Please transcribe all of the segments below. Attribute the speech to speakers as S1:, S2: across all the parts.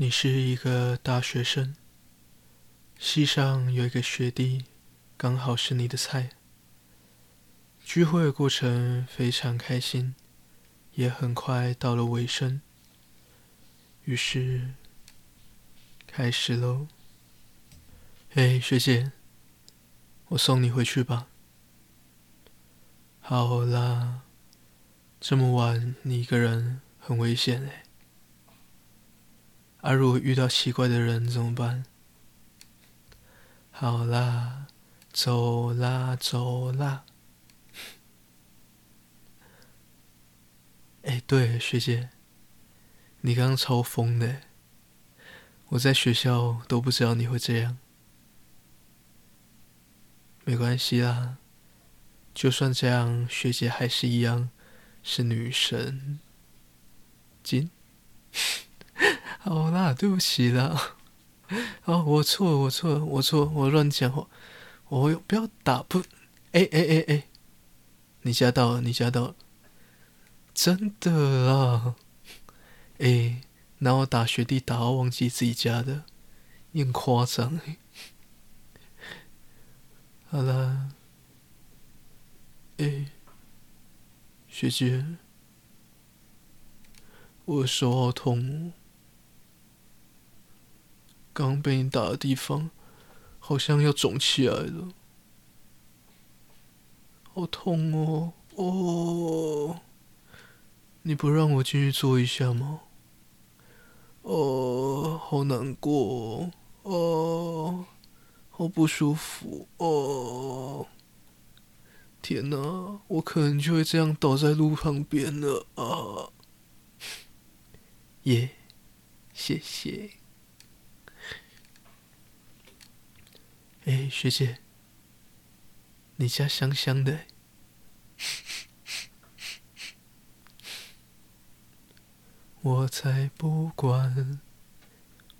S1: 你是一个大学生，系上有一个学弟，刚好是你的菜。聚会的过程非常开心，也很快到了尾声。于是，开始喽。嘿，学姐，我送你回去吧。好啦，这么晚你一个人很危险哎。而、啊、如果遇到奇怪的人怎么办？好啦，走啦走啦。哎，对，学姐，你刚刚超疯的，我在学校都不知道你会这样。没关系啦，就算这样，学姐还是一样是女神。金。好啦，对不起啦。哦，我错，我错，我错，我乱讲话。我不要打不，哎哎哎哎，你加到了，你加到了，真的啊。哎，那我打学弟打到忘记自己加的，你很夸张。好啦，哎，学姐，我手好痛。刚被你打的地方，好像要肿起来了，好痛哦！哦，你不让我进去坐一下吗？哦，好难过哦，哦，好不舒服哦！天哪，我可能就会这样倒在路旁边了啊！耶，谢谢。哎，学姐，你家香香的。我才不管，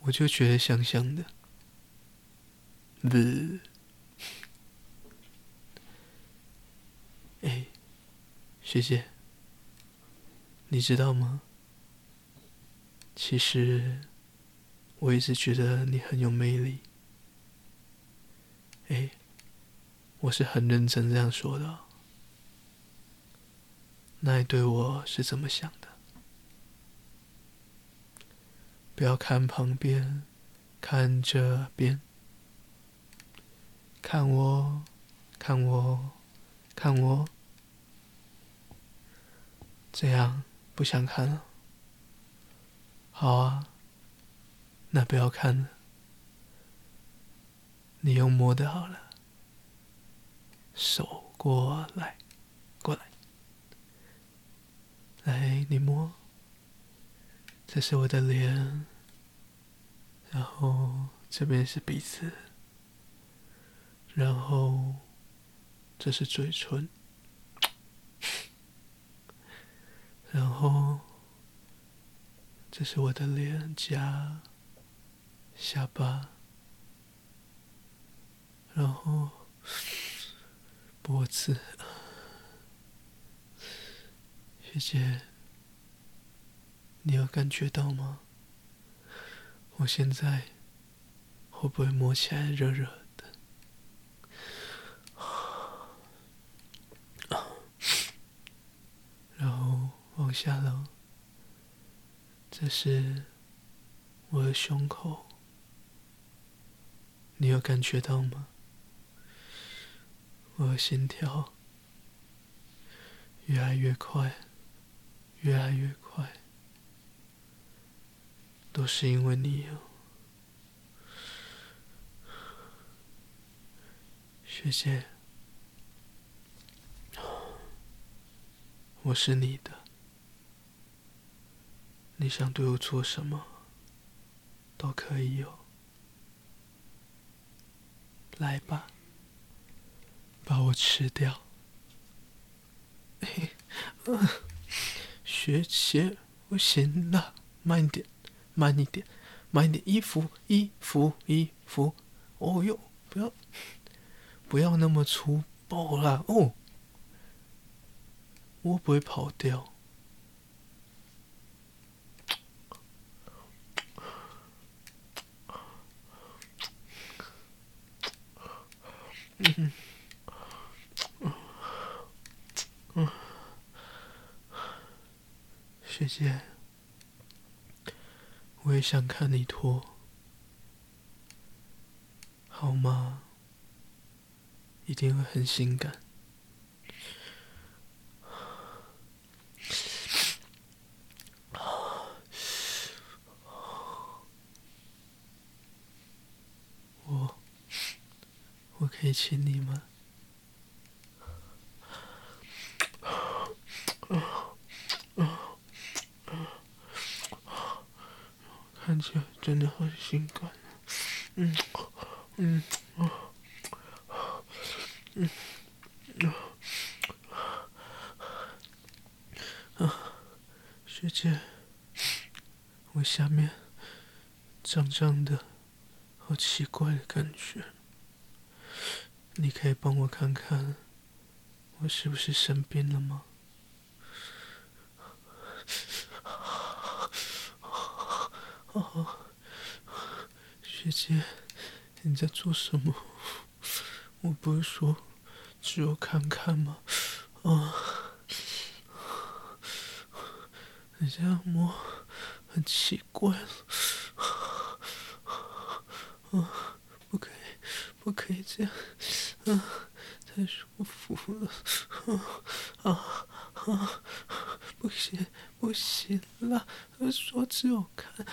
S1: 我就觉得香香的。不，哎，学姐，你知道吗？其实，我一直觉得你很有魅力。哎，我是很认真这样说的。那你对我是怎么想的？不要看旁边，看这边，看我，看我，看我。这样不想看了。好啊，那不要看了。你用摸的好了，手过来，过来，来你摸，这是我的脸，然后这边是鼻子，然后这是嘴唇，然后这是我的脸颊、下巴。然后脖子，学姐，你有感觉到吗？我现在会不会摸起来热热的？然后往下了，这是我的胸口，你有感觉到吗？我的心跳。越来越快，越来越快，都是因为你哦，学姐，我是你的，你想对我做什么都可以哦，来吧。把我吃掉！学姐，我行了，慢一点，慢一点，慢一点。衣服，衣服，衣服。哦哟，不要，不要那么粗暴啦。哦，我不会跑掉。嗯。学姐，我也想看你脱，好吗？一定会很性感。我，我可以亲你吗？看起来真的好性感。嗯，嗯，嗯，嗯，学姐，我下面胀胀的。好奇怪的感觉，你可以帮我看看，我是不是生病了吗？哦，姐姐，你在做什么？我不是说只有看看吗？啊，你这样摸很奇怪了。啊，不可以，不可以这样，啊，太舒服了，啊啊，不行，不行了，说只有看，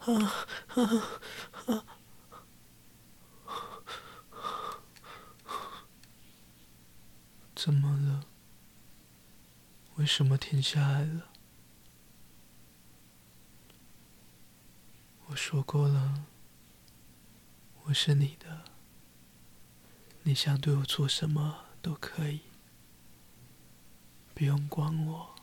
S1: 啊啊，怎么了？为什么停下来了？我说过了。我是你的，你想对我做什么都可以，不用管我。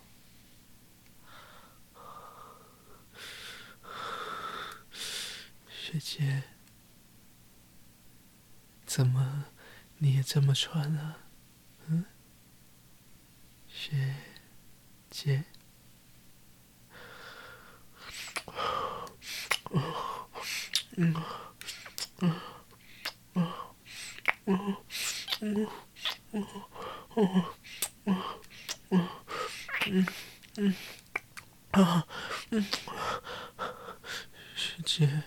S1: 学姐，怎么你也这么穿啊？嗯，学姐，嗯。嗯嗯嗯嗯嗯嗯嗯嗯嗯啊嗯，学姐，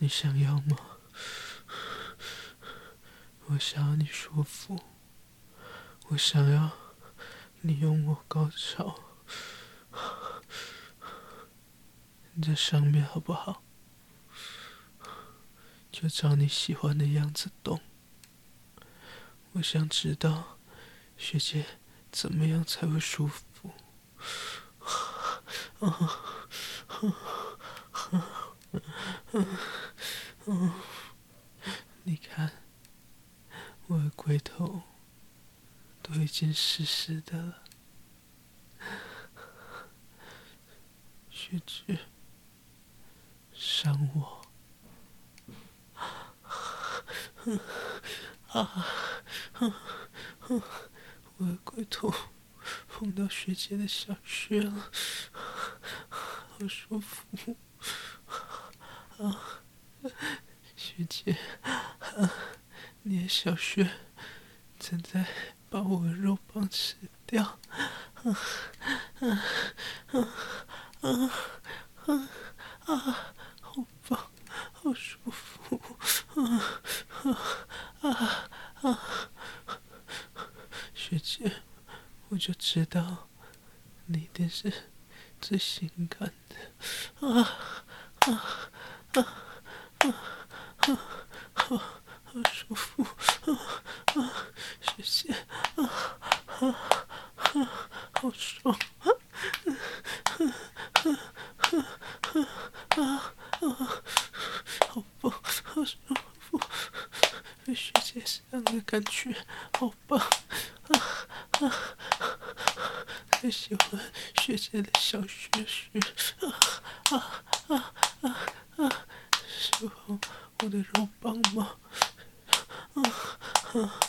S1: 你想要吗？我想要你舒服，我想要你用我高潮，你在上面好不好？就照你喜欢的样子动。我想知道，学姐怎么样才会舒服？你看，我的龟头都已经湿湿的了。学姐，伤我。啊，我的龟头碰到学姐的小穴了，好舒服。啊，学姐，你的小穴正在把我的肉棒吃掉。啊啊啊啊啊！好棒，好舒服。啊。啊啊！学姐，我就知道你一定是最性感的。啊啊啊！好，舒服。啊啊！学姐，啊啊啊！好爽。啊啊啊啊啊啊！好棒，好舒服。学姐这样的感觉好棒啊啊！太喜欢学姐的小穴穴啊啊啊啊啊！喜欢我的肉棒吗？啊啊啊啊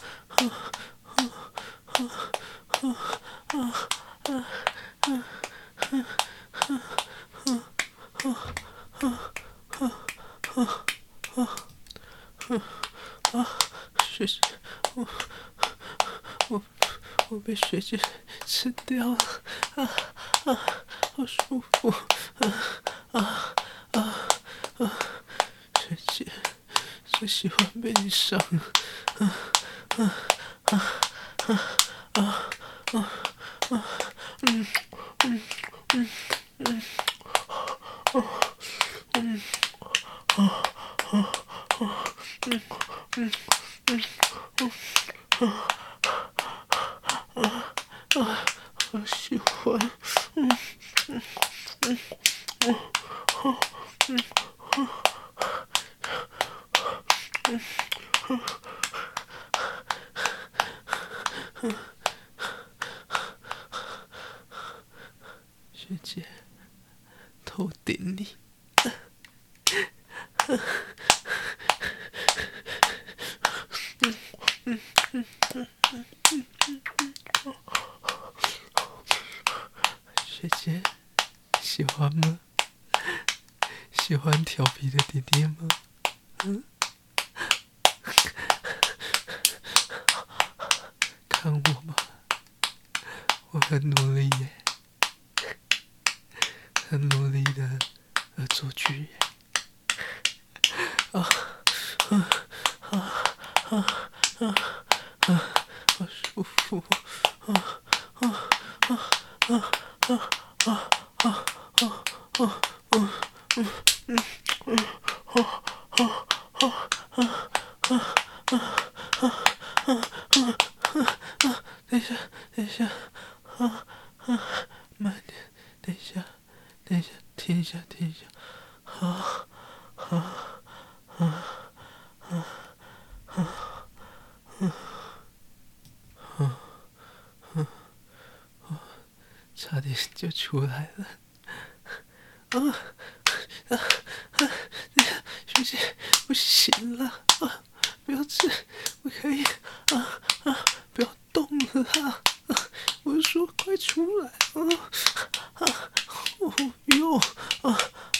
S1: 喜欢被你伤，啊啊啊啊啊啊啊！嗯嗯嗯嗯，啊嗯啊啊啊嗯嗯。嗯嗯啊啊啊！好喜欢，嗯嗯嗯嗯啊嗯啊嗯啊嗯，学姐，头顶你。学姐，喜欢吗？喜欢调皮的弟弟吗？嗯？看我嘛，我很努力耶，很努力的恶作剧耶。啊啊啊啊啊啊！好舒服慢点，等一下，等一下，停一下，停一下，好。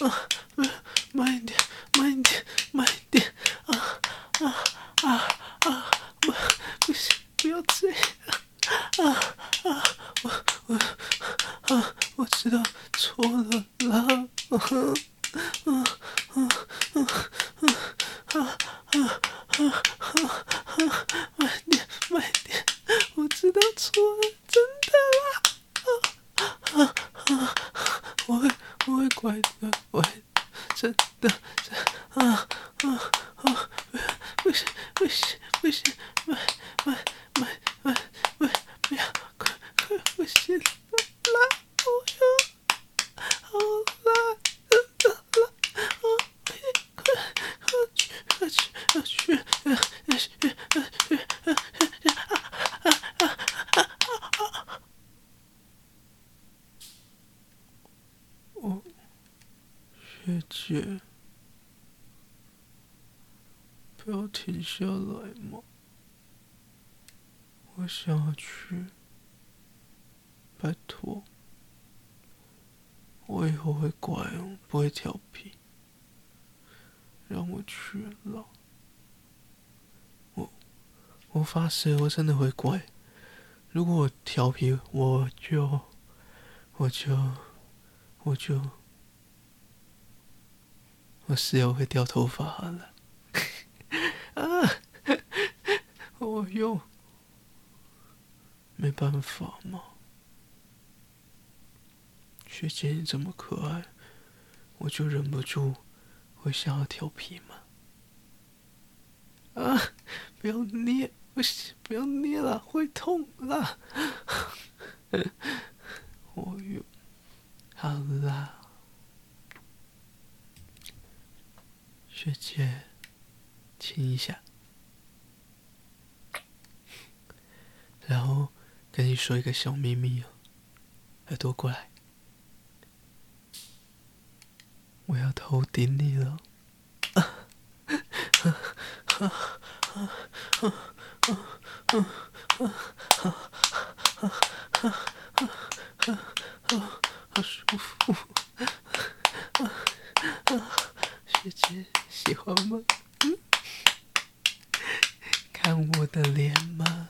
S1: Ugh. 啊！不行，不行，不行，慢慢慢慢慢，不要，快快不行。学姐，不要停下来嘛！我想要去，拜托，我以后会乖哦，不会调皮，让我去了。我我发誓，我真的会乖。如果我调皮，我就我就我就。我室友会掉头发了，啊！我又没办法嘛。学姐你这么可爱，我就忍不住会想要调皮嘛。啊！不要捏，不行，不要捏了，会痛啦。我又好啦。学姐，亲一下，然后跟你说一个小秘密哦，耳朵过来，我要头顶你了。好舒服，学姐喜欢吗？看我的脸吗？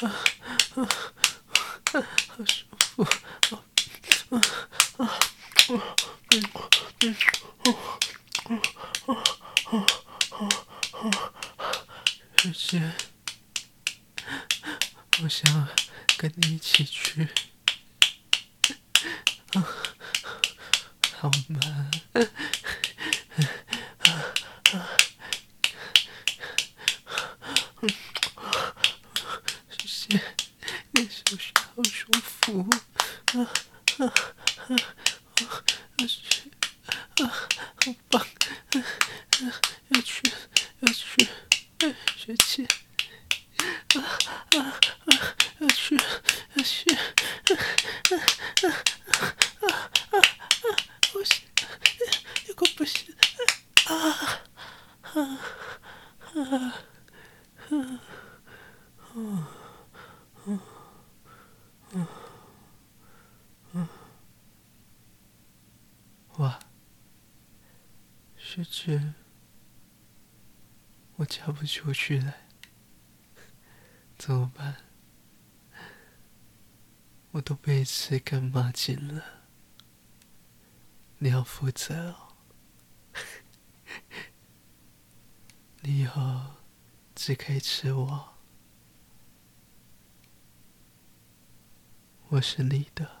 S1: 啊啊啊！好舒服啊啊啊姐，我想跟你一起去，好吗？学姐，你是不是好舒服？好棒！要去，要去，学姐，啊啊啊！要去，要去，啊啊啊啊！不行，如果不行，啊啊啊啊啊哇！学姐，我嫁不出去了，怎么办？我都被吃干抹净了，你要负责哦。你以后只可以吃我，我是你的。